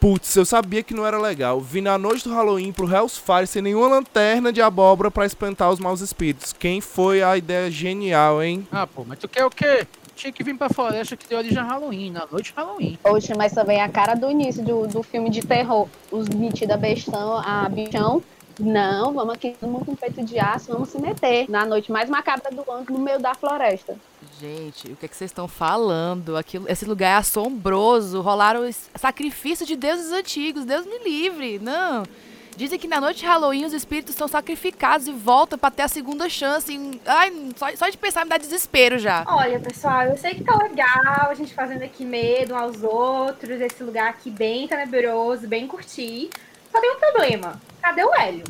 Putz, eu sabia que não era legal. Vim na noite do Halloween pro Hell's Fire sem nenhuma lanterna de abóbora para espantar os maus espíritos. Quem foi a ideia genial, hein? Ah, pô, mas tu quer o quê? Tinha que vir pra floresta que deu origem a Halloween, na noite de Halloween. Oxe, mas também a cara do início do, do filme de terror. Os metidos a bestão, a bichão. Não, vamos aqui, todo mundo com peito de aço, vamos se meter na noite mais macabra do ano, no meio da floresta. Gente, o que, é que vocês estão falando? Aquilo, esse lugar é assombroso. Rolaram os sacrifícios de deuses antigos. Deus me livre. Não. Dizem que na noite de Halloween os espíritos são sacrificados e voltam para ter a segunda chance. Ai, só, só, de pensar me dá desespero já. Olha, pessoal, eu sei que tá legal a gente fazendo aqui medo aos outros, esse lugar aqui bem tenebroso, bem curtir. Só tem um problema. Cadê o Hélio?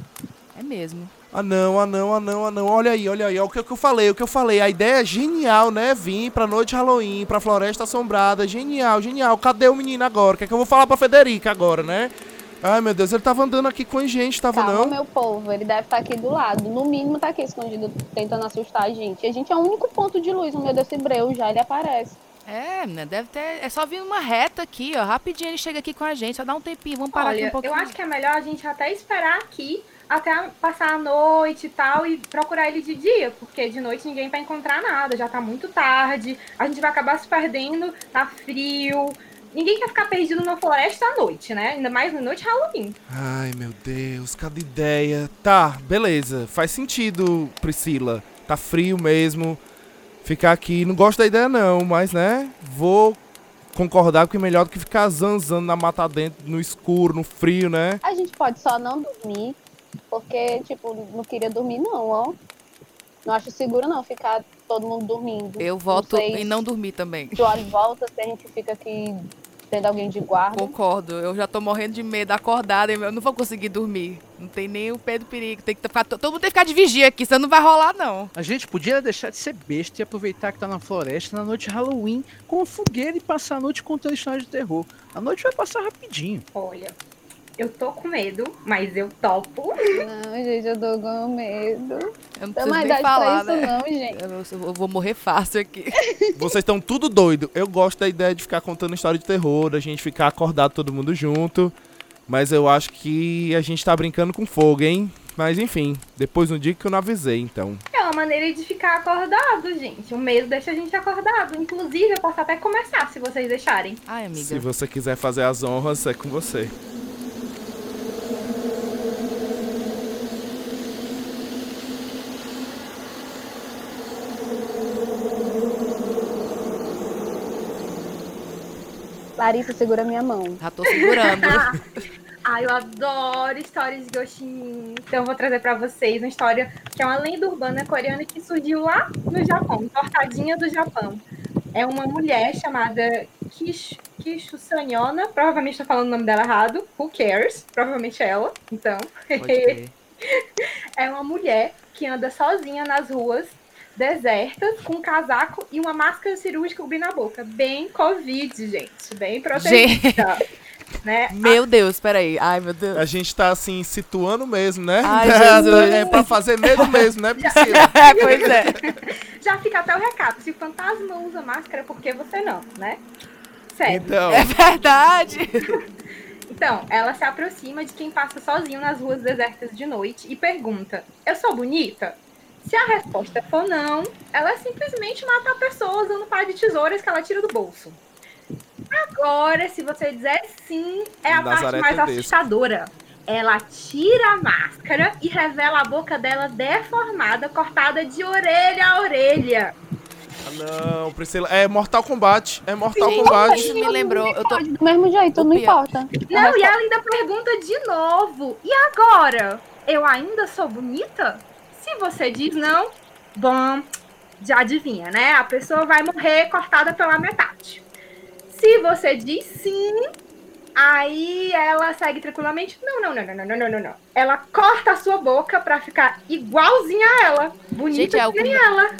É mesmo. Ah não, ah não, ah não, ah não. Olha aí, olha aí. Olha o que, que eu falei, o que eu falei. A ideia é genial, né? Vim pra noite de Halloween, pra Floresta Assombrada. Genial, genial. Cadê o menino agora? O que é que eu vou falar pra Federica agora, né? Ai, meu Deus, ele tava andando aqui com a gente, tava Calma, não? meu povo, ele deve estar tá aqui do lado. No mínimo tá aqui escondido, tentando assustar a gente. A gente é o único ponto de luz no meio desse breu, já ele aparece. É, né? Deve ter. É só vir uma reta aqui, ó. Rapidinho ele chega aqui com a gente, só dá um tempinho. Vamos parar Olha, aqui um pouquinho. Eu acho que é melhor a gente até esperar aqui até passar a noite e tal e procurar ele de dia, porque de noite ninguém vai encontrar nada, já tá muito tarde, a gente vai acabar se perdendo, tá frio. Ninguém quer ficar perdido na floresta à noite, né? Ainda mais na noite Halloween. Ai, meu Deus, cada ideia. Tá, beleza. Faz sentido, Priscila. Tá frio mesmo. Ficar aqui, não gosto da ideia não, mas né, vou concordar que é melhor do que ficar zanzando na mata dentro, no escuro, no frio, né? A gente pode só não dormir, porque, tipo, não queria dormir não, ó. Não acho seguro não ficar todo mundo dormindo. Eu voto em não dormir também. Tu olha volta, se a gente fica aqui tendo alguém de guarda. Concordo, eu já tô morrendo de medo acordada, eu não vou conseguir dormir. Não tem nem o pé do perigo. Tem que ficar, todo mundo tem que ficar de vigia aqui, senão não vai rolar, não. A gente podia deixar de ser besta e aproveitar que tá na floresta na noite de Halloween com fogueira e passar a noite contando histórias de terror. A noite vai passar rapidinho. Olha, eu tô com medo, mas eu topo. Não, gente, eu tô com medo. Eu não preciso nem falar, né? não, gente. Eu, eu, vou morrer fácil aqui. Vocês estão tudo doido. Eu gosto da ideia de ficar contando história de terror, da gente ficar acordado todo mundo junto. Mas eu acho que a gente tá brincando com fogo, hein? Mas enfim, depois no dia que eu não avisei, então. É uma maneira de ficar acordado, gente. O medo deixa a gente acordado. Inclusive, eu posso até começar, se vocês deixarem. Ai, amiga. Se você quiser fazer as honras, é com você. Larissa, segura minha mão. Já tô segurando. Ai, eu adoro histórias de Goshin. Então eu vou trazer para vocês uma história que é uma lenda urbana coreana que surgiu lá no Japão, Tortadinha do Japão. É uma mulher chamada Kish, Kishu Sanyona, provavelmente estou falando o nome dela errado, who cares? Provavelmente é ela, então. é uma mulher que anda sozinha nas ruas desertas, com um casaco e uma máscara cirúrgica cobrindo a boca. Bem Covid, gente. Bem protegida. Né? Meu Deus, peraí. Ai, meu Deus. A gente tá assim, situando mesmo, né? Ai, é pra fazer medo mesmo, né, Priscila? pois é. Já fica até o recado. Se o fantasma usa máscara, por que você não, né? Sério. Então. É verdade. Então, ela se aproxima de quem passa sozinho nas ruas desertas de noite e pergunta: Eu sou bonita? Se a resposta for não, ela simplesmente mata a pessoa usando um par de tesouras que ela tira do bolso. Agora, se você dizer sim, é a Nazaré parte mais Tedesco. assustadora. Ela tira a máscara e revela a boca dela deformada, cortada de orelha a orelha. Ah, não, Priscila. É Mortal Kombat. É Mortal Gente, Kombat. isso me lembrou. Eu tô... Do mesmo jeito, não importa. Não, e ela ainda pergunta de novo. E agora? Eu ainda sou bonita? Se você diz não, bom, já adivinha, né? A pessoa vai morrer cortada pela metade. Se você diz sim, aí ela segue tranquilamente. Não, não, não, não, não, não, não, não. Ela corta a sua boca para ficar igualzinha a ela. Bonita Gente, é algo... que ela.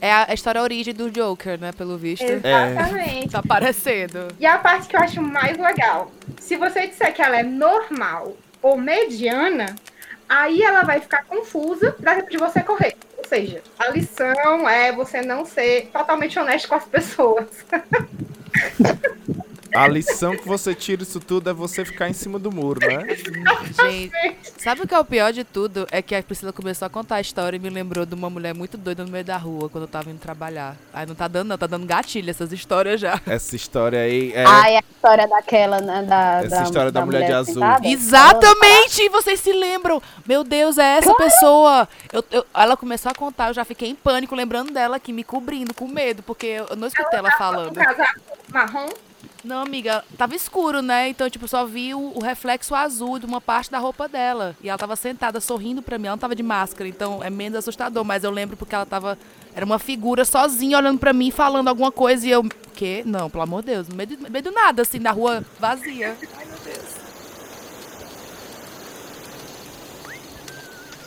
É a história a origem do Joker, né? Pelo visto. É. Exatamente. É. Tá parecendo. E a parte que eu acho mais legal. Se você disser que ela é normal ou mediana, aí ela vai ficar confusa tempo de você correr. Ou seja, a lição é você não ser totalmente honesto com as pessoas. A lição que você tira isso tudo é você ficar em cima do muro, né? Gente, sabe o que é o pior de tudo? É que a Priscila começou a contar a história e me lembrou de uma mulher muito doida no meio da rua quando eu tava indo trabalhar. Aí não tá dando, não, tá dando gatilho essas histórias já. Essa história aí é. Ah, é a história daquela, né? Da, Essa história da mulher de azul. sentada? Exatamente! Vocês se lembram? Meu Deus, é essa pessoa. Eu, eu- ela começou a contar, eu já fiquei em pânico lembrando dela aqui, me cobrindo, com medo, porque eu não escutei ela Um falando. casaco marrom. Não, amiga, tava escuro, né? Então, tipo, só vi o, o reflexo azul de uma parte da roupa dela. E ela tava sentada, sorrindo pra mim. Ela não tava de máscara, então é menos assustador. Mas eu lembro porque ela tava. Era uma figura sozinha olhando pra mim, falando alguma coisa. E eu. Quê? Não, pelo amor de Deus. No meio, do- do nada, assim, na rua vazia. Ai, meu Deus.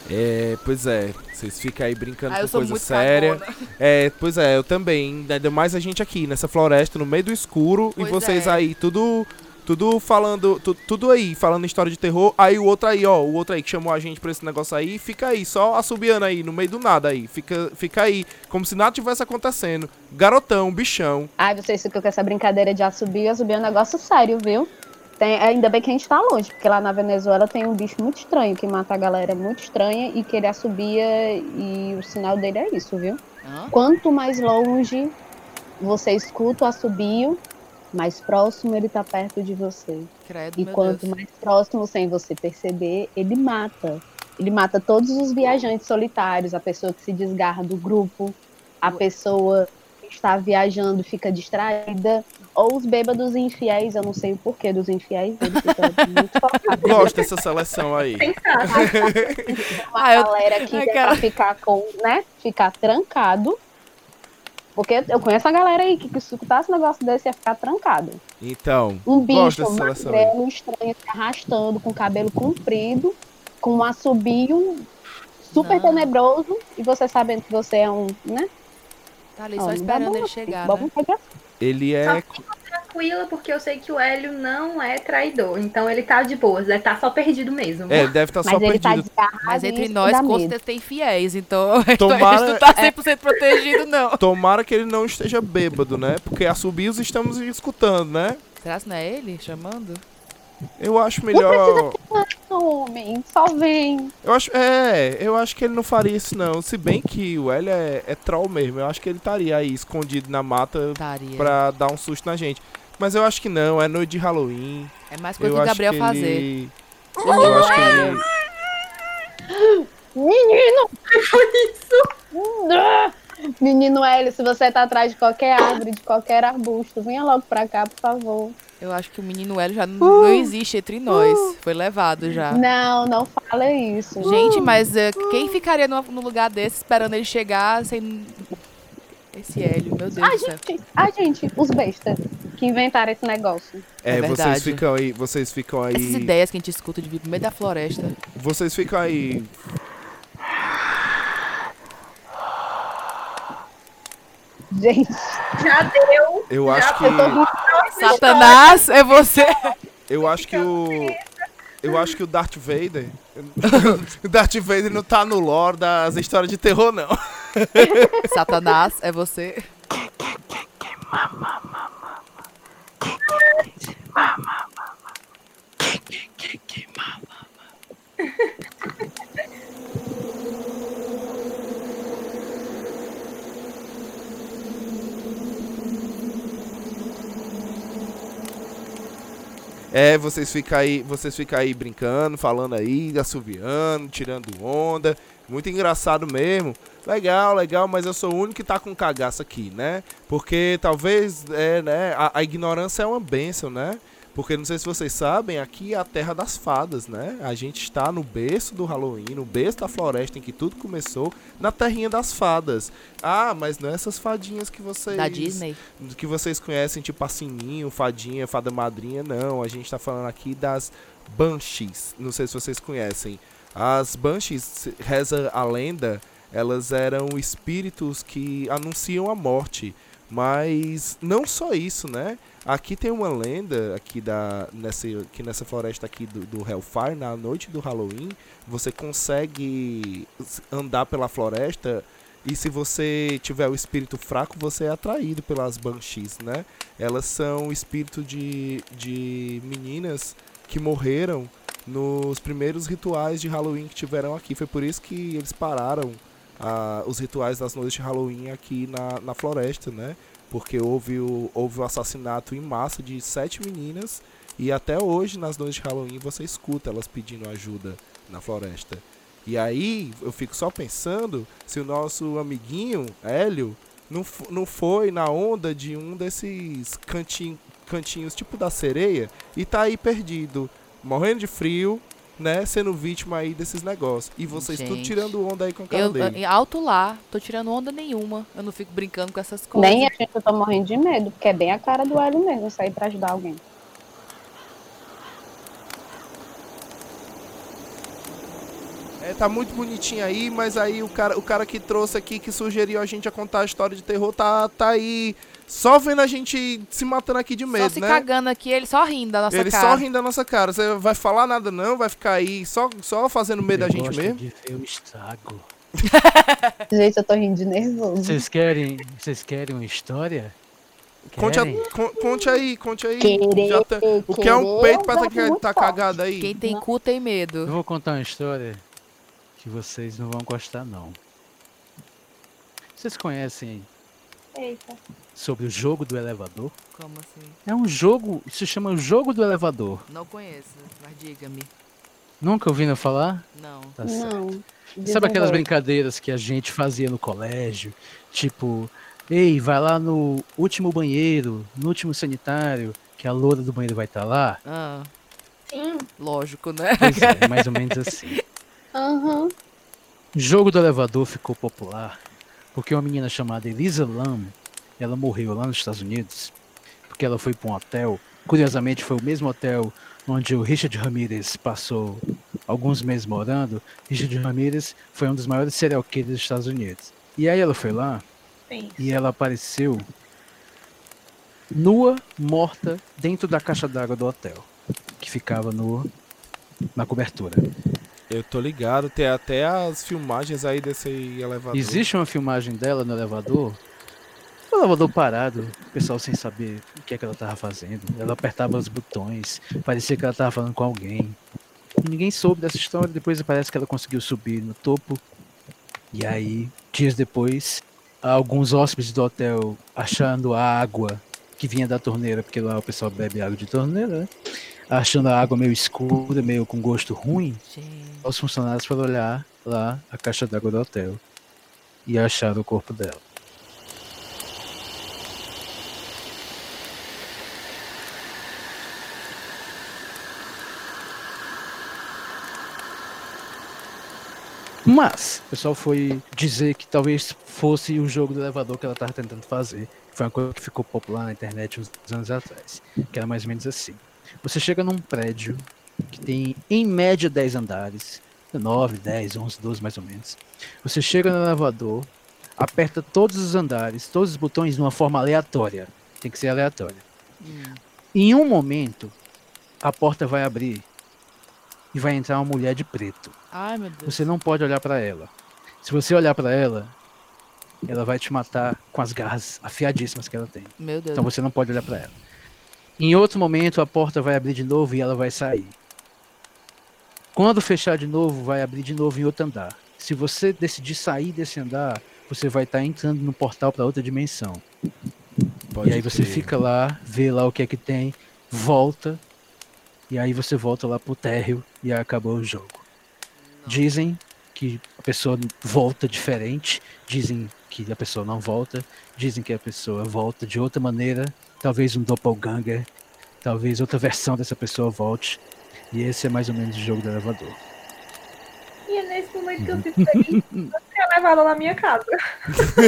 É, pois é. Vocês ficam aí brincando Ah, eu com sou coisa muito séria. cagona. É, pois é, eu também. Ainda mais a gente aqui nessa floresta, no meio do escuro, Pois e vocês é. aí, tudo. Tudo falando, tu- tudo aí, falando história de terror. Aí o outro aí, ó, o outro aí que chamou a gente pra esse negócio aí, fica aí, só assobiando aí, no meio do nada aí. Fica, fica aí, como se nada tivesse acontecendo. Garotão, bichão. Ai, vocês ficam com essa brincadeira de assobio. Assobio é um negócio sério, viu? Tem, ainda bem que a gente tá longe, porque lá na Venezuela tem um bicho muito estranho que mata a galera muito estranha e que ele assobia e o sinal dele é isso, viu? Quanto mais longe você escuta o assobio, mais próximo ele tá perto de você. Credo, E quanto Deus. mais próximo sem você perceber, ele mata. Ele mata todos os viajantes solitários, a pessoa que se desgarra do grupo, a pessoa que está viajando fica distraída, ou os bêbados infiéis, eu não sei o porquê dos infiéis, ele fica muito focado. Gosto dessa seleção aí. Pensar. Uma Ah, eu- galera que quero- ficar com, né, ficar trancado. Porque eu conheço a galera aí que, que escutasse um negócio desse ia ficar trancado. Então, Um bicho magrelo, estranho, se arrastando, com cabelo comprido, com um assobio super Não. tenebroso, e você sabendo que você é um, né? Tá ali só esperando ele chegar, Vamos né? Ele é. Tranquila, porque eu sei que o Hélio não é traidor. Então ele tá de boas, ele tá só perdido mesmo. É, ele deve estar só Mas ele tá perdido. desgarrado. Mas entre nós, certeza tem fiéis, então Tomara- a gente não tá 100% protegido, não. Tomara que ele não esteja bêbado, né? Porque assobios estamos escutando, né? Será que não é ele chamando? Eu acho melhor. Homem, só vem. Eu acho, é, eu acho que ele não faria isso não. Se bem que o Hélio é, é troll mesmo. Eu acho que ele estaria aí escondido na mata Estaria. pra dar um susto na gente. Mas eu acho que não, é noite de Halloween. É mais coisa eu do acho Gabriel que fazer. ele... Eu acho que ele... Menino! isso? Menino Hélio, se você tá atrás de qualquer árvore, de qualquer arbusto, venha logo pra cá, por favor. Eu acho que o menino Hélio já n- não existe entre nós. Foi levado já. Não, não fala isso. Gente, mas eh, quem ficaria no, no lugar desse esperando ele chegar sem. Esse Hélio, meu Deus A do céu. gente, a gente, os bestas que inventaram esse negócio. É, É vocês ficam aí, vocês ficam aí... Essas ideias que a gente escuta de vir no meio da floresta. Vocês ficam aí... Gente, Já deu. Eu acho que... Satanás, é você! Eu acho que o... Eu acho que o Darth Vader... o Darth Vader não tá no lore das histórias de terror, não. Satanás, é você. É, vocês ficam aí, vocês ficam aí brincando, falando aí, assoviando, tirando onda. Muito engraçado mesmo. Legal, legal, mas eu sou o único que tá com cagaço aqui, né? Porque talvez, é, né, a, a ignorância é uma bênção, né? Porque não sei se vocês sabem, aqui é a terra das fadas, né? A gente está no berço do Halloween, no berço da floresta em que tudo começou, na terrinha das fadas. Ah, mas não é essas fadinhas que vocês Da Disney. que vocês conhecem, tipo a Sininho, Fadinha, Fada Madrinha, não. A gente tá falando aqui das Banshees. Não sei se vocês conhecem. As Banshees, reza a lenda, elas eram espíritos que anunciam a morte. Mas não só isso, né? Aqui tem uma lenda aqui da nessa aqui nessa floresta aqui do, do Hellfire na noite do Halloween, você consegue andar pela floresta E se você tiver o espírito fraco, você é atraído pelas banshees, né? Elas são espírito de, de meninas que morreram nos primeiros rituais de Halloween que tiveram aqui. Foi por isso que eles pararam ah, os rituais das noites de Halloween aqui na, na floresta, né? Porque houve o, houve o assassinato em massa de sete meninas e até hoje nas noites de Halloween você escuta elas pedindo ajuda na floresta. E aí eu fico só pensando se o nosso amiguinho Hélio não, não foi na onda de um desses cantinho, cantinhos tipo da sereia e tá aí perdido, morrendo de frio, né, sendo vítima aí desses negócios. E vocês tudo tirando onda aí com o cara eu, dele. Alto lá, tô tirando onda nenhuma. Eu não fico brincando com essas coisas. Nem a gente eu tô morrendo de medo, porque é bem a cara do Hélio mesmo sair pra ajudar alguém. Tá muito bonitinho aí, mas aí o cara, o cara que trouxe aqui, que sugeriu a gente a contar a história de terror, tá, tá aí só vendo a gente se matando aqui de medo, só se né? cagando aqui, ele só rindo da nossa ele cara. só rindo da nossa cara. Você vai falar nada não, vai ficar aí só, só fazendo medo Eu da gente gosto mesmo. de ver o estrago. Gente, eu tô rindo de nervoso. Vocês querem, vocês querem uma história? Conte, a- con- conte aí, conte aí. Querer, Já tá- o que é um peito pra é tá, tá cagado aí? Quem tem cu tem Eu medo. vou contar uma história que vocês não vão gostar não. Vocês conhecem Eita. sobre o jogo do elevador? Como assim? É um jogo, se chama o jogo do elevador. Não conheço, mas diga-me. Nunca ouviram falar? Não. Tá certo. Não. Sabe aquelas brincadeiras que a gente fazia no colégio? Tipo, ei, vai lá no último banheiro, no último sanitário, que a loura do banheiro vai estar lá? Ah, Sim. lógico, né? Pois é, é mais ou menos assim. O jogo do elevador ficou popular porque uma menina chamada Elisa Lam, ela morreu lá nos Estados Unidos, porque ela foi para um hotel. Curiosamente, foi o mesmo hotel onde o Richard Ramirez passou alguns meses morando. Richard Ramirez foi um dos maiores serial killers dos Estados Unidos. E aí ela foi lá Sim. e ela apareceu nua, morta, dentro da caixa d'água do hotel, que ficava no, na cobertura. Eu tô ligado, tem até as filmagens aí desse elevador. Existe uma filmagem dela no elevador. O elevador parado, o pessoal sem saber o que é que ela tava fazendo. Ela apertava os botões, parecia que ela tava falando com alguém. Ninguém soube dessa história, depois parece que ela conseguiu subir no topo. E aí, dias depois, alguns hóspedes do hotel achando a água que vinha da torneira, porque lá o pessoal bebe água de torneira, né? Achando a água meio escura, meio com gosto ruim, Gente, os funcionários foram olhar lá a caixa d'água do hotel e acharam o corpo dela. Mas o pessoal foi dizer que talvez fosse o jogo do elevador que ela estava tentando fazer. Foi uma coisa que ficou popular na internet uns anos atrás. Que era mais ou menos assim. Você chega num prédio que tem em média 10 andares, 9, 10, 11, 12 mais ou menos. Você chega no elevador, aperta todos os andares, todos os botões de uma forma aleatória. Tem que ser aleatória. hum, Em um momento, a porta vai abrir e vai entrar uma mulher de preto. Ai, meu Deus. Você não pode olhar para ela. Se você olhar para ela, ela vai te matar com as garras afiadíssimas que ela tem. Meu Deus. Então você não pode olhar para ela. Em outro momento a porta vai abrir de novo e ela vai sair. Quando fechar de novo, vai abrir de novo em outro andar. Se você decidir sair desse andar, você vai estar entrando no portal para outra dimensão. Pode e aí você crer. fica lá, vê lá o que é que tem, volta, e aí você volta lá pro térreo e acabou o jogo. Dizem que a pessoa volta diferente, dizem que a pessoa não volta, dizem que a pessoa volta de outra maneira, talvez um doppelganger, talvez outra versão dessa pessoa volte. E esse é mais ou menos o jogo do elevador. E é nesse momento que eu fico feliz. Eu tinha levado ela na minha casa.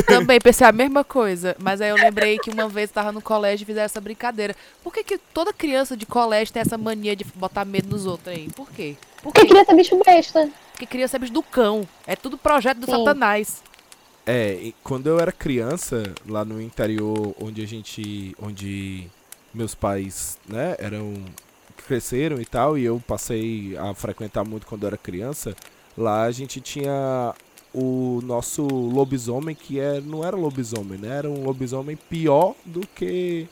Também pensei a mesma coisa, mas aí eu lembrei que uma vez eu tava no colégio e fizeram essa brincadeira. Por que, que toda criança de colégio tem essa mania de botar medo nos outros aí? Por quê? Por Porque quê? queria ter bicho besta. Porque criança é bicho do cão. É tudo projeto do Sim. satanás. É, quando eu era criança, lá no interior, onde a gente. onde meus pais, né, eram. Cresceram e tal, e eu passei a frequentar muito quando era criança, lá a gente tinha o nosso lobisomem, que é, não era lobisomem, né? Era um lobisomem pior do que,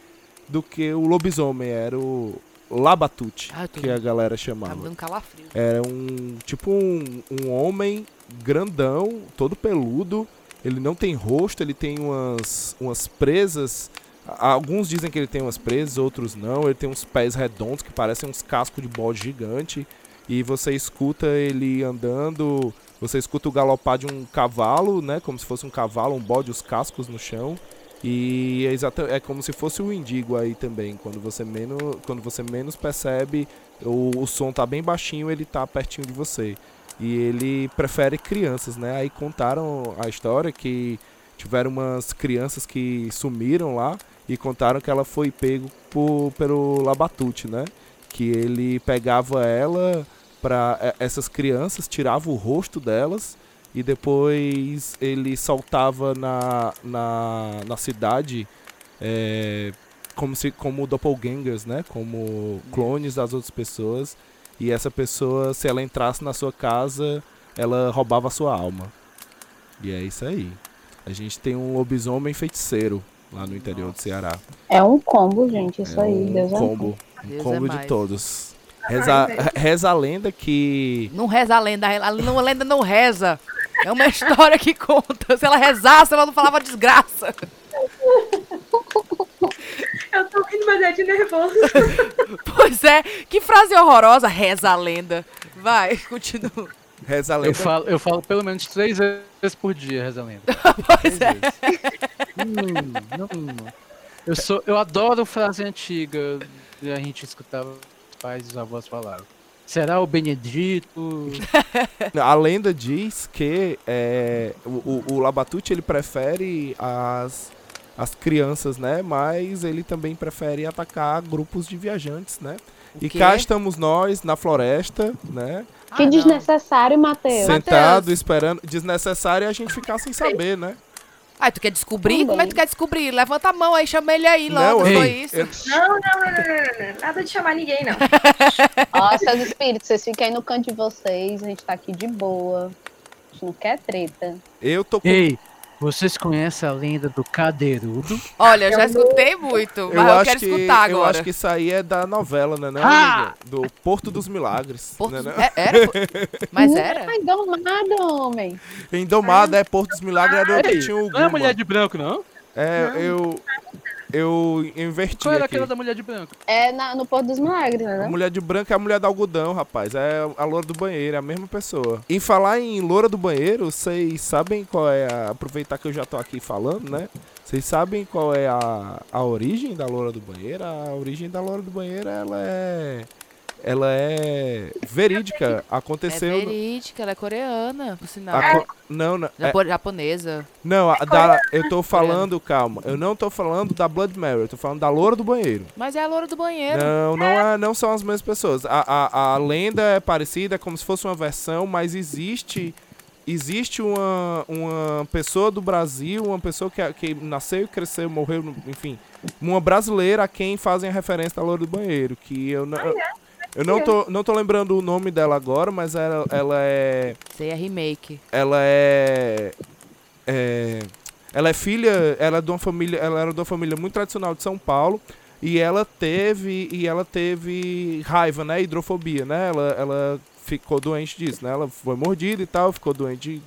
do que o lobisomem, era o Labatute, Ah, que a galera Tá chamava. dando calafrio. Era um tipo um, um homem grandão, todo peludo. Ele não tem rosto, ele tem umas, umas presas. Alguns dizem que ele tem umas presas, outros não. Ele tem uns pés redondos que parecem uns cascos de bode gigante. E você escuta ele andando. Você escuta o galopar de um cavalo, né? Como se fosse um cavalo, um bode, os cascos no chão. E é, é como se fosse o indigo aí também. Quando você menos, quando você menos percebe, o, o som tá bem baixinho, ele tá pertinho de você. E ele prefere crianças, né? Aí contaram a história que tiveram umas crianças que sumiram lá e contaram que ela foi pego por, pelo Labatute, né? Que ele pegava ela para essas crianças, tirava o rosto delas e depois ele soltava na, na, na cidade é, como se como doppelgangers, né? Como clones das outras pessoas. E essa pessoa, se ela entrasse na sua casa, ela roubava a sua alma. E é isso aí. A gente tem um lobisomem feiticeiro lá no interior do Ceará. É um combo, gente, isso é aí. um Deus é combo. Um Deus é combo de mais. todos. Reza, reza a lenda que. Não reza a lenda, a lenda não reza. É uma história que conta. Se ela rezasse, ela não falava desgraça. Eu tô rindo, mas é de nervoso. Pois é, que frase horrorosa, reza a lenda. Vai, continua. Reza a lenda. Eu falo, eu falo pelo menos três vezes por dia, reza a lenda. Pois é. Hum, hum. Eu, sou, eu adoro frase antiga que a gente escutava os pais e os avós falarem. Será o Benedito? A lenda diz que é, o, o, o Labatute ele prefere as, as crianças, né? Mas ele também prefere atacar grupos de viajantes, né? O E quê? cá estamos nós na floresta, né? Que Ah, não. desnecessário, Matheus. Sentado, Mateus. esperando. Desnecessário é a gente ficar sem saber, né? Ai, tu quer descobrir? Também. Como é que tu quer descobrir? Levanta a mão aí, chama ele aí Não, logo. ei, foi isso. eu- Não, não, não, não, não, não, não. Nada de chamar ninguém, não. Ó, seus espíritos, vocês fiquem aí no canto de vocês, a gente tá aqui de boa. A gente não quer treta. Eu tô com. Ei, vocês conhecem a lenda do Cadeirudo? Olha, eu já escutei muito, mas eu, quero que, escutar eu agora. acho que isso aí é da novela, né? Não, Ah! Do Porto dos Milagres. Porto- né, não? É- era? Mas era? Ai, domado, homem. Em Domada é Porto dos Milagres, era onde Ei, tinha o não é mulher de branco, não? É, eu. Eu inverti Qual era aqui. aquela da mulher de branco? É na- no Porto dos Milagres, A né? mulher de branco é a mulher do algodão, rapaz. É a loura do banheiro, é a mesma pessoa. Em falar em loura do banheiro, vocês sabem qual é a. Aproveitar que eu já tô aqui falando, né? Vocês sabem qual é a, a origem da loura do banheiro? A origem da loura do banheiro, ela é. Ela é verídica. É Aconteceu. no- verídica, ela é coreana, por sinal. aco- Não, não. é- Japo- Japonesa. não, a da, eu tô falando, calma. Eu não tô falando da Blood Mary, eu tô falando da loura do banheiro. Mas é a loura do banheiro. Não, não, é, não são as mesmas pessoas. A, a, a lenda é parecida, é como se fosse uma versão, mas existe existe uma, uma pessoa do Brasil, uma pessoa que, que nasceu e cresceu, morreu, enfim, uma brasileira a quem fazem a referência da loura do banheiro, que eu não... Eu, eu não tô, não tô lembrando o nome dela agora, mas ela, ela é. Sei, é remake. Ela é. é ela é filha. Ela é de uma família. Ela era de uma família muito tradicional de São Paulo. E ela teve. E ela teve raiva, né? Hidrofobia, né? Ela, ela ficou doente disso, né? Ela foi mordida e tal, ficou doente,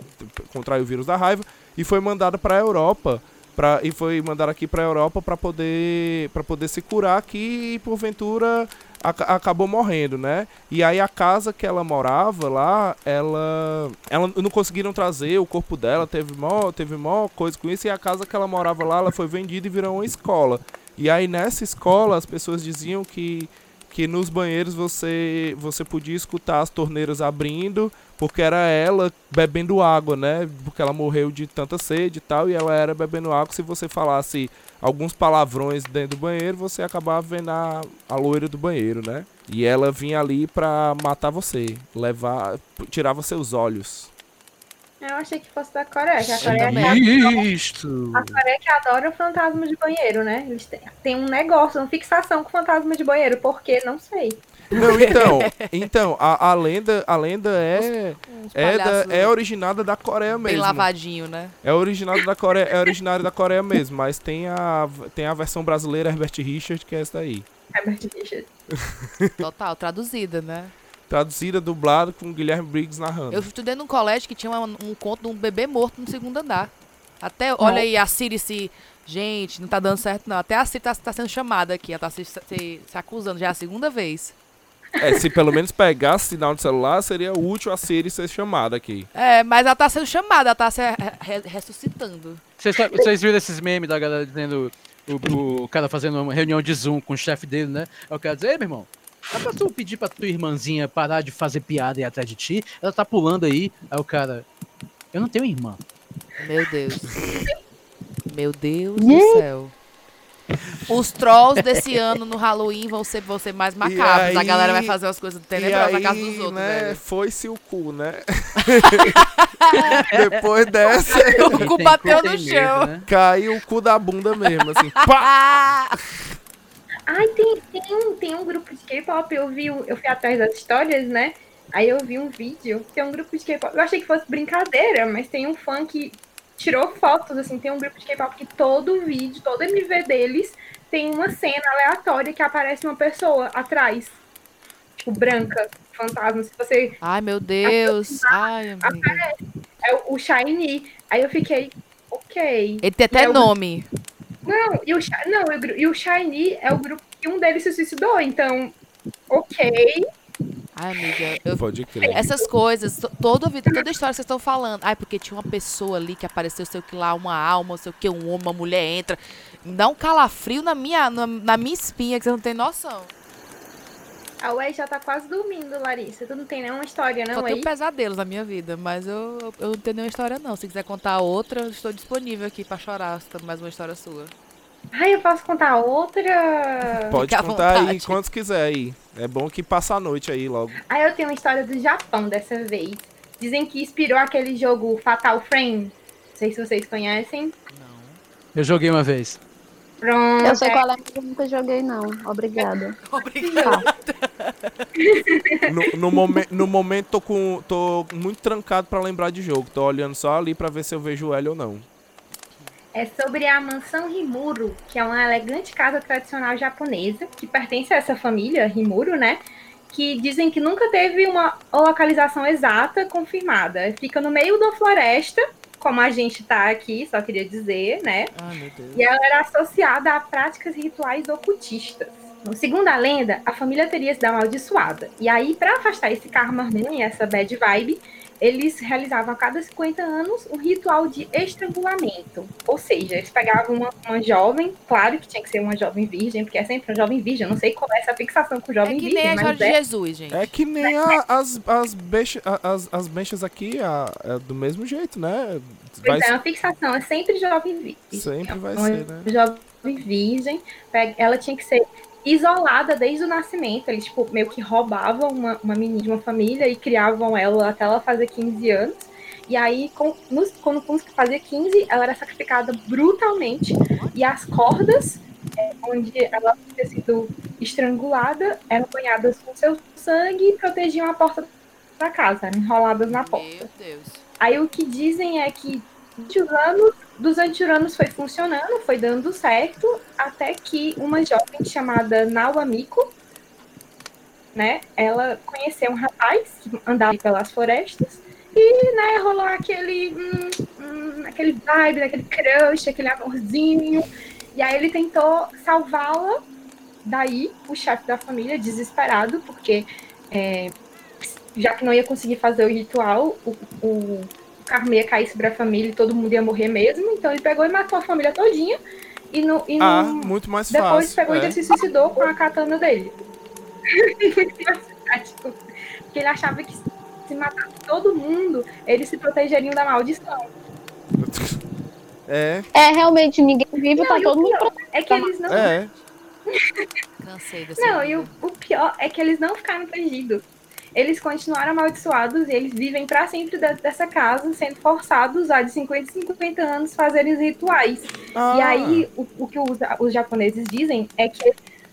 contraiu o vírus da raiva e foi mandada para a Europa. Pra, e foi mandada aqui para a Europa para poder para poder se curar aqui e porventura acabou morrendo, né? E aí a casa que ela morava lá, ela ela não conseguiram trazer o corpo dela, teve mó, teve mó coisa com isso e a casa que ela morava lá, ela foi vendida e virou uma escola. E aí nessa escola as pessoas diziam que que nos banheiros você você podia escutar as torneiras abrindo, porque era ela bebendo água, né? Porque ela morreu de tanta sede e tal, e ela era bebendo água. Se você falasse alguns palavrões dentro do banheiro, você acabava vendo a, a loira do banheiro, né? E ela vinha ali pra matar você, levar, tirava seus olhos. Eu achei que fosse da Coreia, que a Coreia, que Isto! a Coreia que adora o fantasma de banheiro, né? Eles têm, têm um negócio, uma fixação com fantasma de banheiro, por quê? Não sei. Não, então, então a, a lenda, a lenda é Uns é, da, é originada da Coreia bem mesmo. lavadinho, né? É originado da Coreia, é originário da Coreia mesmo, mas tem a tem a versão brasileira Herbert Richard que é essa daí. Herbert Richards. Total, traduzida, né? Traduzida, dublado com Guilherme Briggs narrando. Eu estudei num colégio que tinha uma- um conto de um bebê morto no segundo andar. Até, olha aí, a Siri se... Gente, não tá dando certo não. Até a Siri tá, tá sendo chamada aqui. Ela tá se, se- se acusando já é a segunda vez. É, se pelo menos pegasse sinal de celular, seria útil a Siri ser chamada aqui. É, mas ela tá sendo chamada, ela tá se re- re- ressuscitando. Vocês, viram esses memes da galera dizendo o, o cara fazendo uma reunião de Zoom com o chefe dele, né? Aí o cara diz, ei, meu irmão, dá pra tu pedir pra tua irmãzinha parar de fazer piada e ir atrás de ti? Ela tá pulando aí. Aí o cara, eu não tenho irmã. Meu Deus. Meu Deus do céu. Os trolls desse ano no Halloween vão ser, vão ser mais macabros. a aí- galera vai fazer umas coisas tenebrosas na aí, casa dos outros, né, foi-se o cu, né? Depois dessa, O cu bateu no medo, chão. né? caiu o cu da bunda mesmo, assim. Pá! Ai, tem, tem, um, tem um grupo de K-pop, eu vi, eu fui atrás das histórias, né? Aí eu vi um vídeo, tem um grupo de K-pop. Eu achei que fosse brincadeira, mas tem um fã que tirou fotos, assim, tem um grupo de K-pop que todo vídeo, todo MV deles tem uma cena aleatória que aparece uma pessoa atrás. Tipo, branca, fantasma. Se você. Ai, meu Deus. Ai, amiga. É o- o Shiny. Aí eu fiquei, ok. Ele tem até É o- nome. O, não, e o gru- e o Shiny é o grupo que um deles se suicidou, então, ok. Ai, amiga. Eu... Pode crer. Essas coisas, to- toda, vida, toda história que vocês estão falando. Ai, porque tinha uma pessoa ali que apareceu, sei o que lá, uma alma, sei o que, um homem, uma mulher entra. Me dá um calafrio na minha, na, na minha espinha, que você não tem noção. A Ué já tá quase dormindo, Larissa. Tu não tem nenhuma história, Só não, tenho pesadelos na minha vida, mas eu, eu- eu não tenho nenhuma história, não. Se quiser contar outra, eu estou disponível aqui pra chorar, se tem mais uma história sua. Ai, eu posso contar outra? Pode Fica contar aí quantos quiser aí. É bom que passa a noite aí logo. Aí eu tenho uma história do Japão dessa vez. Dizem que inspirou aquele jogo Fatal Frame. Não sei se vocês conhecem. Não. Eu joguei uma vez. Pronto. Eu sei qual é, mas eu nunca joguei, não. Obrigada. Obrigada. No, no, momen- no momento tô, com, tô muito trancado pra lembrar de jogo. Tô olhando só ali pra ver se eu vejo ele ou não. É sobre a mansão Rimuro, que é uma elegante casa tradicional japonesa, que pertence a essa família, Rimuro, né? Que dizem que nunca teve uma localização exata confirmada. Fica no meio da floresta, como a gente tá aqui, só queria dizer, né? Ai, Deus. E ela era associada a práticas rituais ocultistas. Então, segundo a lenda, a família teria sido amaldiçoada. E aí, para afastar esse karma ruim, essa bad vibe, eles realizavam a cada 50 anos um ritual de estrangulamento. Ou seja, eles pegavam uma, uma jovem, claro que tinha que ser uma jovem virgem, porque é sempre uma jovem virgem. Eu não sei qual é essa fixação com É jovem que virgem, nem a de é. Jesus, gente. É que nem a- as, as, beixa- as, as mechas aqui, a- é do mesmo jeito, né? Vai, Pois é, uma fixação é sempre jovem virgem. sempre vai uma ser, né? jovem virgem, ela tinha que ser isolada desde o nascimento. Eles, tipo, meio que roubavam uma, uma menina de uma família e criavam ela até ela fazer 15 anos. E aí, com, nos, quando quando fazia 15, ela era sacrificada brutalmente. E as cordas, é, onde ela tinha sido estrangulada, eram banhadas com seu sangue e protegiam a porta da casa, enroladas na porta. Meu Deus. Aí o que dizem é que durante os anos, durante os anos foi funcionando, foi dando certo, até que uma jovem chamada Nawamiko, né, ela conheceu um rapaz que andava pelas florestas e, né, rolou aquele, hum, hum, aquele vibe, aquele crush, aquele amorzinho. E aí ele tentou salvá-la. Daí o chefe da família, desesperado, porque é, já que não ia conseguir fazer o ritual, o, o karma ia cair sobre a família e todo mundo ia morrer mesmo. Então ele pegou e matou a família todinha. E, no, e Ah, no- muito mais depois fácil. pegou é. e ele se suicidou com a katana dele. Muito mais prático. Porque ele achava que se matasse todo mundo, eles se protegeriam da maldição. É, É, realmente, ninguém vivo, Não, tá todo mundo pior é que eles não. é. Cansei desse Não, e o, o pior é que eles não ficaram protegidos. Eles continuaram amaldiçoados e eles vivem pra sempre dentro dessa casa, sendo forçados a de 50 em 50 anos fazerem os rituais. Ah, E aí, o, o que os, os japoneses dizem é que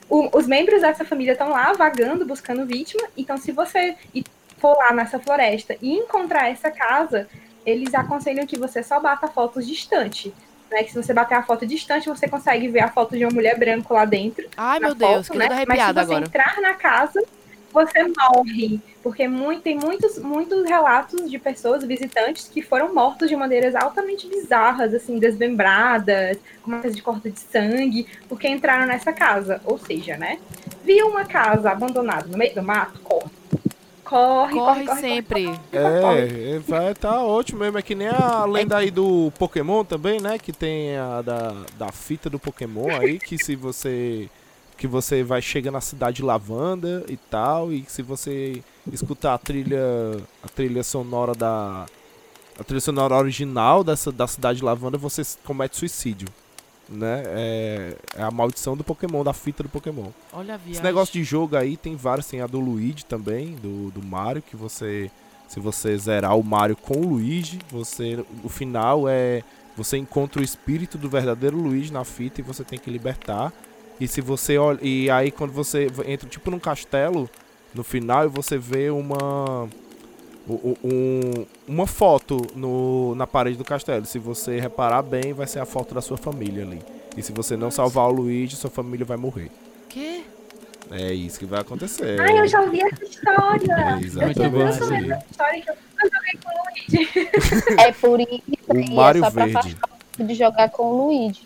o- os membros dessa família estão lá vagando, buscando vítima. Então, se você e- for lá nessa floresta e encontrar essa casa, eles aconselham que você só bata fotos distante. Né? Que se você bater a foto distante, você consegue ver a foto de uma mulher branca lá dentro. Ai, meu Deus, foto, que né? toda Mas se arrepiada você agora. entrar na casa, você morre. Porque muito, tem muitos, muitos relatos de pessoas, visitantes, que foram mortos de maneiras altamente bizarras, assim, desmembradas, com marcas de corte de sangue, porque entraram nessa casa. Ou seja, né? Viu uma casa abandonada no meio do mato? Corre. Corre, corre, Corre corre. sempre. É, é, vai estar ótimo mesmo. É que nem a lenda aí do Pokémon também, né? Que tem a da, da fita do Pokémon aí, que se você. Que você vai chegar na cidade de lavanda e tal, e se você escutar a trilha. a trilha sonora da. A trilha sonora original dessa, da cidade de lavanda, você comete suicídio. Né? É, é a maldição do Pokémon, da fita do Pokémon. Olha. Esse negócio de jogo aí tem vários, tem a do Luigi também, do, do Mario, que você. Se você zerar o Mario com o Luigi, você. O final é. Você encontra o espírito do verdadeiro Luigi na fita e você tem que libertar. E se você olha. E aí quando você entra tipo num castelo, no final, e você vê uma. Um, uma foto no, na parede do castelo. Se você reparar bem, vai ser a foto da sua família ali. E se você não salvar o Luigi, sua família vai morrer. Que? É isso que vai acontecer. Ai, eu já ouvi essa história. É, eu exatamente. tinha bom, visto sim. essa história que eu eu joguei com o Luigi. É por isso O aí, Mario é só pra Verde. afastar de jogar com o Luigi.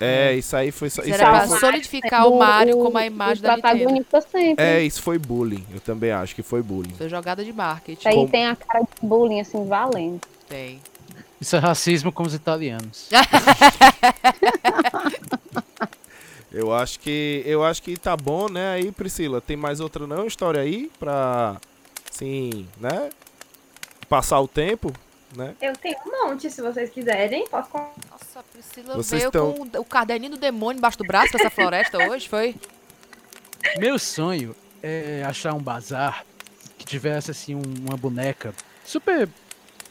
É, isso aí foi só. Isso Será pra foi, solidificar o Mario como a o imagem da Nintendo. protagonista sempre. é, isso foi bullying. Eu também acho que foi bullying. Foi jogada de marketing. Isso aí como- tem a cara de bullying, assim, valendo. Tem. Isso é racismo com os italianos. Eu acho que. Eu acho que tá bom, né? Aí, Priscila, tem mais outra não história aí pra. Sim, né? Passar o tempo, né? Eu tenho um monte, se vocês quiserem. Posso Nossa, a Priscila Vocês veio tão- com o- o caderninho do demônio embaixo do braço pra essa floresta hoje, foi? Meu sonho é achar um bazar que tivesse assim um- uma boneca super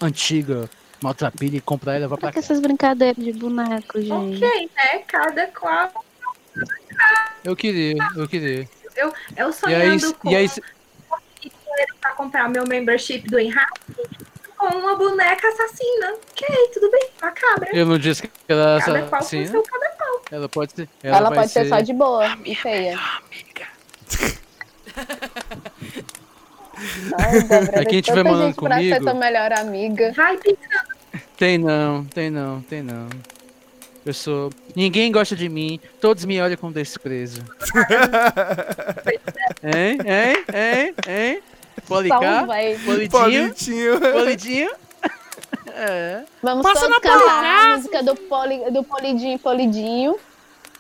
antiga, maltrapilha e comprar e levar pra Pra que casa. essas brincadeiras de boneco, gente? Ok, né? Cada qual. Eu queria, eu queria. Eu E aí, sonhando com e aí dinheiro pra comprar meu membership do Enrap com uma boneca assassina. Ok, tudo bem, uma cabra. eu não disse que ela Cada era qual com seu cada qual. ela pode ser. Ela, vai pode ser... só de boa e feia. Ai, Débora, quem tem tiver mandando gente pra ser comigo- tua melhor amiga. Vai pensando. Tem não, tem não, tem não. Eu sou. Ninguém gosta de mim, todos me olham com desprezo. hein? Hein? Hein? Hein? Policar? vai. Polidinho? Politinho. Polidinho? É. Vamos Passa todos cantar a música do, poli, do Polidinho Polidinho.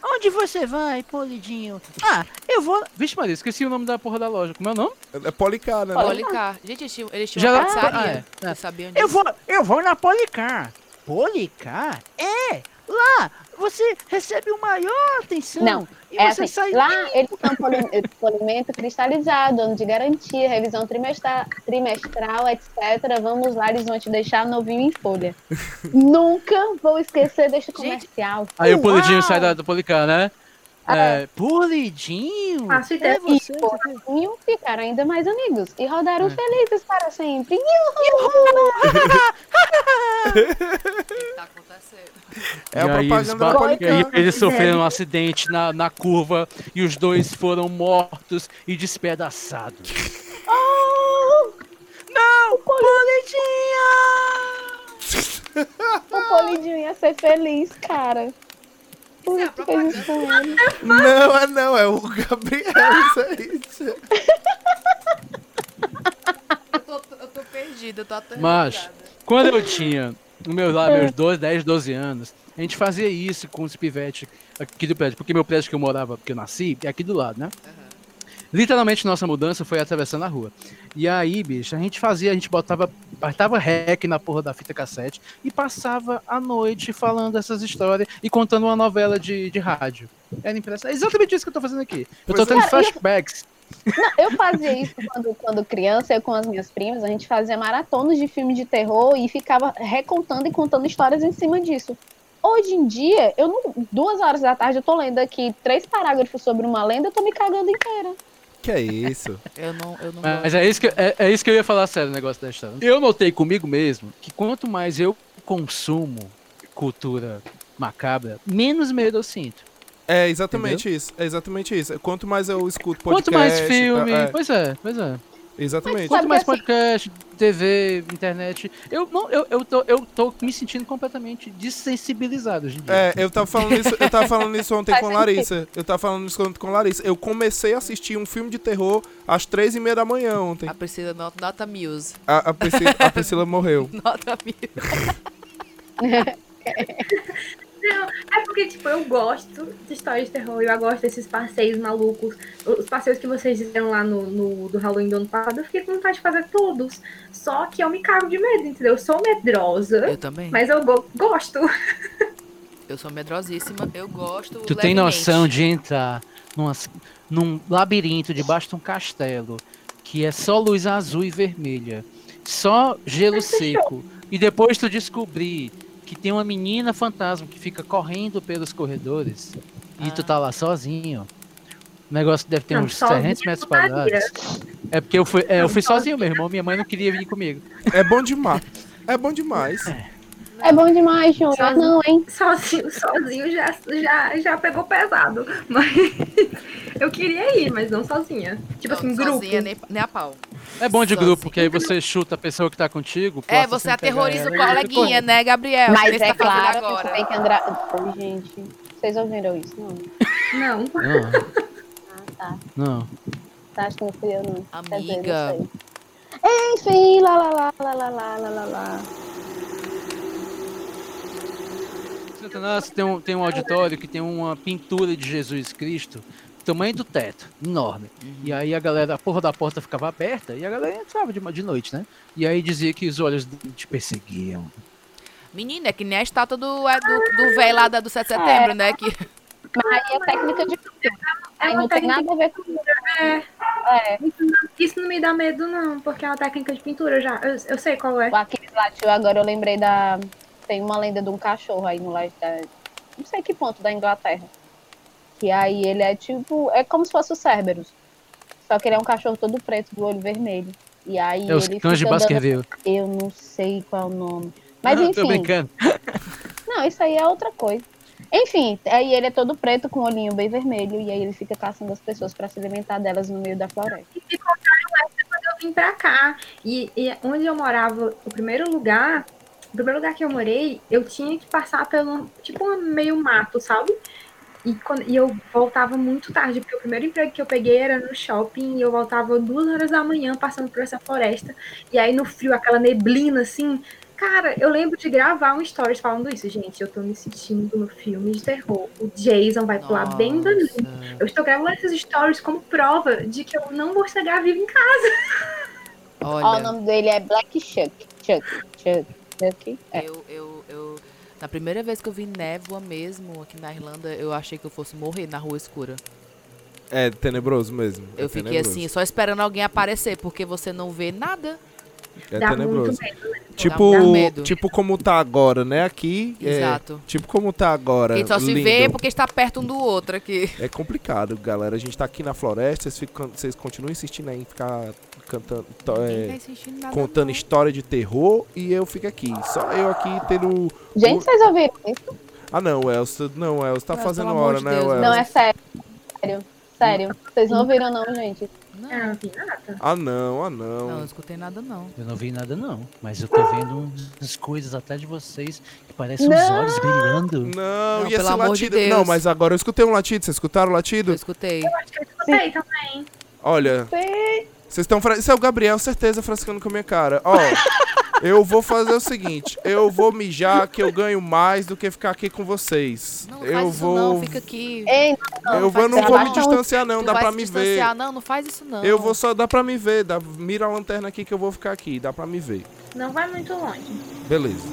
Onde você vai, Polidinho? Ah, eu vou. Vixe, Maria, esqueci o nome da porra da loja. Como é o nome? É Policar, né? Policar. Gente, eles tinham, eles tinham Já- uma pizzaria. ah, é, é. Eu vou, eu vou na Policar. Policar? É, lá você recebe o maior atenção. Não, e É você assim, sai lá eles têm poli- polimento cristalizado, ano de garantia, revisão trimestra- trimestral, etc. Vamos lá, eles vão te deixar novinho em folha. Nunca vou esquecer deste comercial. Aí o Polidinho sai da, do Policar, né? Ah, É, Polidinho? Faço É você? E por fim, ficaram ainda mais amigos e rodaram É. felizes para sempre. Yuhu! O que tá acontecendo? É a E aí eles, propaganda da aí eles É. sofreram um acidente na, na curva e os dois foram mortos e despedaçados. Oh, Não! Polidinho! o Polidinho ia ser feliz, cara. Por Isso é isso que fez isso com ele. Não, é não, é o Gabriel, isso aí. Eu tô, eu tô perdida, eu tô até Mas, quando eu tinha meus, lá, meus 12, 10, 12 anos, a gente fazia isso com os pivetes aqui do prédio, porque meu prédio que eu morava, que eu nasci, é aqui do lado, né? Literalmente, nossa mudança foi atravessando a rua. E aí, bicho, a gente fazia, a gente botava, botava rec na porra da fita cassete e passava a noite falando essas histórias e contando uma novela de, de rádio. Era impressionante. É exatamente isso que eu tô fazendo aqui. Eu tô Pois tendo é. flashbacks. Não, eu fazia isso quando, quando criança, eu com as minhas primas, a gente fazia maratonas de filme de terror e ficava recontando e contando histórias em cima disso. hoje em dia, eu não, duas horas da tarde eu tô lendo aqui três parágrafos sobre uma lenda, eu tô me cagando inteira. Que é isso? Eu não, eu não Mas é isso, que, é, é isso que eu ia falar sério, o negócio da história. Eu notei comigo mesmo que quanto mais eu consumo cultura macabra, menos medo eu sinto. É exatamente isso. É exatamente isso. Quanto mais eu escuto podcast. Quanto mais filme. é, Pois é, pois é. exatamente. Quanto mais assim- podcast, TV, internet. Eu, não, eu, eu, tô, eu tô me sentindo completamente dessensibilizado hoje em dia. É, eu tava falando isso, eu tava falando isso ontem com Larissa. Eu tava falando isso ontem com Larissa. Eu comecei a assistir um filme de terror às três e meia da manhã ontem. A Priscila nota, nota Muse. A, a Priscila, a Priscila morreu. Nota Muse. Não, é porque, tipo, eu gosto de histórias de terror, eu gosto desses passeios malucos. Os passeios que vocês fizeram lá no, no do Halloween do ano passado, eu fiquei com vontade de fazer todos. Só que eu me cago de medo, entendeu? Eu sou medrosa, Eu também. mas eu go- gosto. Eu sou medrosíssima. Eu gosto. Tu tem levemente. noção de entrar numa, num labirinto debaixo de um castelo que é só luz azul e vermelha, só gelo seco, e depois tu descobrir que tem uma menina fantasma que fica correndo pelos corredores e tu Ah. tá lá sozinho. O negócio deve ter Não, uns sozinha 300 metros quadrados. É porque eu fui, é, eu Não, fui sozinha. sozinho, meu irmão. Minha mãe não queria vir comigo. É bom demais. É bom demais. É bom demais, Júnior. Sozinho. Não, hein? Sozinho, sozinho já, já, já pegou pesado. Mas eu queria ir, mas não sozinha. Tipo assim, Não, grupo. sozinha, nem, nem a pau. É bom de grupo, porque aí você chuta a pessoa que tá contigo. É, você aterroriza o coleguinha, né, Gabriel? Mas Você é tá fazendo claro que você tem que andar. Gente, vocês ouviram isso? Não. Não. Não, Ah, tá. não. Tá, Acho que não fui eu, não. Quer dizer, Amiga. não. Enfim, lá, lá, lá, lá, lá, lá, lá, lá, lá. Nossa, tem um, tem um auditório que tem uma pintura de Jesus Cristo, tamanho do teto, enorme. E aí a galera, a porra da porta ficava aberta e a galera entrava de, de noite, né? E aí dizia que os olhos te perseguiam. Menina, é que nem a estátua do, é, do, do velho lá da- do 7 de setembro, né? Que, Mas aí é técnica de pintura. É Aí não tem nada a ver com É, É, isso não me dá medo, não, porque é uma técnica de pintura já. Eu, eu sei qual é. o Aquiles latiu, agora eu lembrei da. Tem uma lenda de um cachorro aí no lado da. Não sei que ponto da Inglaterra. Que aí ele é tipo. É como se fosse o Cerberus. Só que ele é um cachorro todo preto, do olho vermelho. E aí É os ele cães de Baskerville. Eu não sei qual é o nome. Mas Ah, enfim. Tô brincando. Não, isso aí é outra coisa. Enfim, aí ele é todo preto com o olhinho bem vermelho e aí ele fica caçando as pessoas pra se alimentar delas no meio da floresta. E contaram essa quando eu vim pra cá. E, e onde eu morava, o primeiro lugar, o primeiro lugar que eu morei, eu tinha que passar pelo, tipo, um meio mato, sabe? E, quando, e eu voltava muito tarde, porque o primeiro emprego que eu peguei era no shopping e eu voltava duas horas da manhã passando por essa floresta. E aí no frio, aquela neblina assim. Cara, eu lembro de gravar um stories falando isso. Gente, eu tô me sentindo no filme de terror. O Jason vai pular bem dali. Nossa. Eu estou gravando esses stories como prova de que eu não vou chegar vivo em casa. Ó, o Olha, nome dele é Black Chuck. Chuck. Chuck. Chuck. É. eu, eu. Na primeira vez que eu vi névoa mesmo aqui na Irlanda, eu achei que eu fosse morrer na rua escura. É tenebroso mesmo. é Eu fiquei tenebroso. assim, só esperando alguém aparecer, porque você não vê nada. É Dá tenebroso. muito medo. né? Tipo, Dá medo. tipo como tá agora, né? Aqui. é, Exato. tipo como tá agora. Quem só se lindo. vê porque está perto um do outro aqui. É complicado, galera. A gente tá aqui na floresta, vocês, ficam, vocês continuam insistindo aí em ficar cantando, é, tá contando história de terror e eu fico aqui. Só eu aqui tendo. Gente, vocês ouviram isso? Ah não, o Elcio. Não, o Elcio tá fazendo hora, de né? O Elcio? Não, é sério. Sério. Sério. Vocês não ouviram, não, gente. Não, Eu não vi nada. Ah não, ah não, não não. escutei nada, não. Eu não vi nada não, mas eu tô vendo umas coisas atrás de vocês que parecem uns olhos brilhando. Não, Não, e esse pelo amor de latido. Deus. Não, mas agora eu escutei um latido. Vocês escutaram o Eu latido? escutei. Acho que eu escutei também. Olha, Sim. Vocês estão. Fra... Isso é o Gabriel, certeza, frescando com a minha cara. Ó, eu vou fazer o seguinte: eu vou mijar que eu ganho mais do que ficar aqui com vocês. Não, não eu faz isso vou. não, fica aqui. Ei, não, eu não, vou, faz não vou me distanciar, não, Tu dá pra me ver. distanciar. Não, não faz isso não. Eu vou só, dá pra me ver. Dá, mira a lanterna aqui que eu vou ficar aqui, dá pra me ver. Não vai muito longe. Beleza.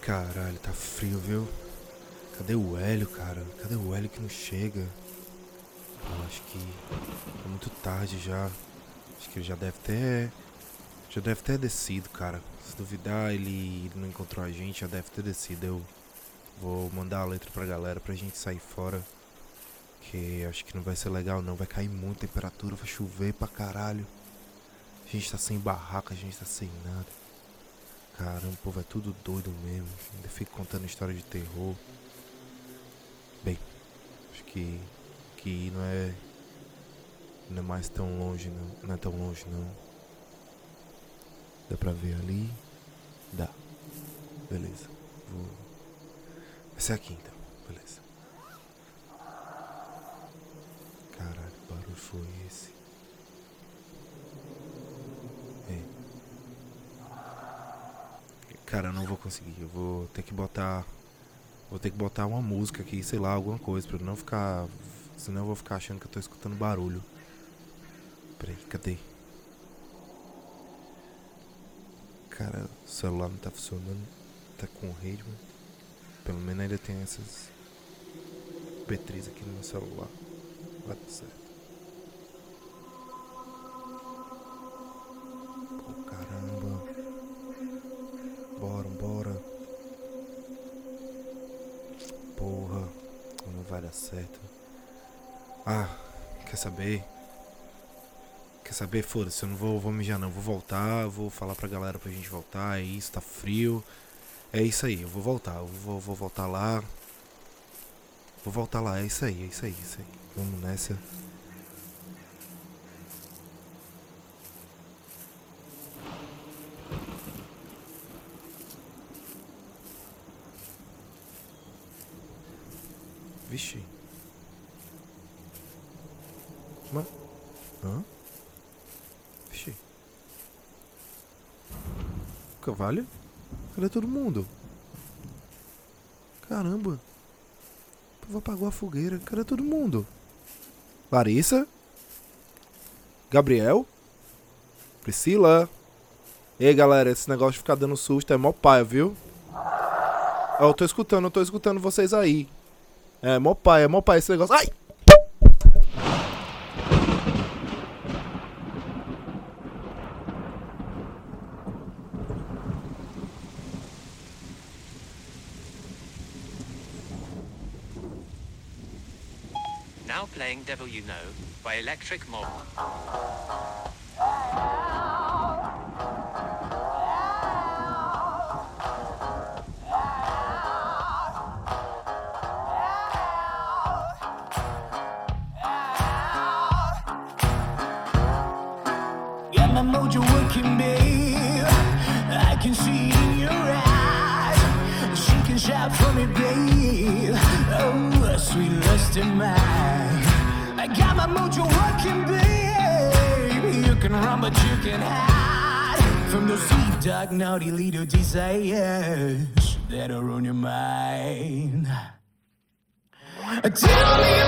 Caralho, tá frio, viu? Cadê o Hélio, cara? Cadê o Hélio que não chega? Eu acho que é muito tarde já. Acho que ele já deve ter. Já deve ter descido, cara. Se duvidar, ele, ele não encontrou a gente, já deve ter descido. Eu vou mandar a letra pra galera pra gente sair fora. Que acho que não vai ser legal não. Vai cair muita temperatura, vai chover pra caralho. A gente tá sem barraca, a gente tá sem nada. Caramba, o povo é tudo doido mesmo. Ainda fico contando história de terror. Acho que. que não é. Não é mais tão longe não. Não é tão longe não. Dá pra ver ali? Dá. Beleza. Vou. Vai ser aqui então. Beleza. Caralho, que barulho foi esse? É. Cara, eu não vou conseguir. Eu vou ter que botar. Vou ter que botar uma música aqui, sei lá, alguma coisa, pra não ficar. Senão eu vou ficar achando que eu tô escutando barulho. Peraí, cadê? Cara, o celular não tá funcionando. Tá com rede, mano. Pelo menos ainda tem essas Beatriz aqui no meu celular. Vai dar certo. Certo. Ah, quer saber? Quer saber? Foda-se, eu não vou, vou mijar não. Vou voltar, vou falar pra galera pra gente voltar. É isso, tá frio. É isso aí, eu vou voltar. Eu vou, vou voltar lá. Vou voltar lá, é isso aí, é isso aí, é isso aí. Vamos nessa. Vixe. Mas. Hã? Vixe. Cavalho? Cadê todo mundo? Caramba. O povo apagou a fogueira. Cadê todo mundo? Larissa? Gabriel? Priscila? Ei, galera, esse negócio de ficar dando susto é mó paia, viu? Ó, eu tô escutando, eu tô escutando vocês aí. É, mó paia, é mó paia esse negócio. Ai! Devil You Know by Electric Mob. Got my mojo working, babe. I can see it in your eyes. She can shout for me, babe. Oh, sweet lust of mine. But you can hide from those deep, dark, naughty little desires that are on your mind. Tell me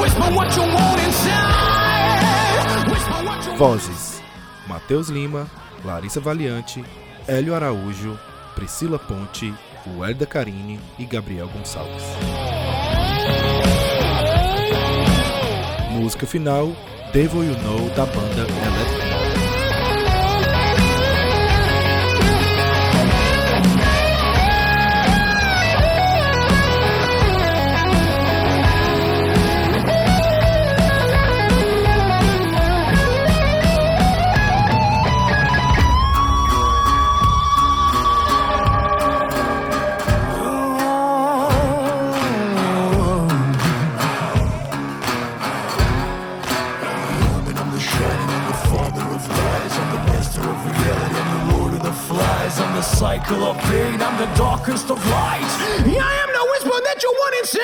Whisper what you want inside. Whisper what you Vozes: Matheus Lima, Larissa Valiante, Hélio Araújo, Priscila Ponte, Werda Carini e Gabriel Gonçalves. Música final, Devil You Know, da banda Electric. cycle of pain. I'm the darkest of lights. I am no whisper that you want inside.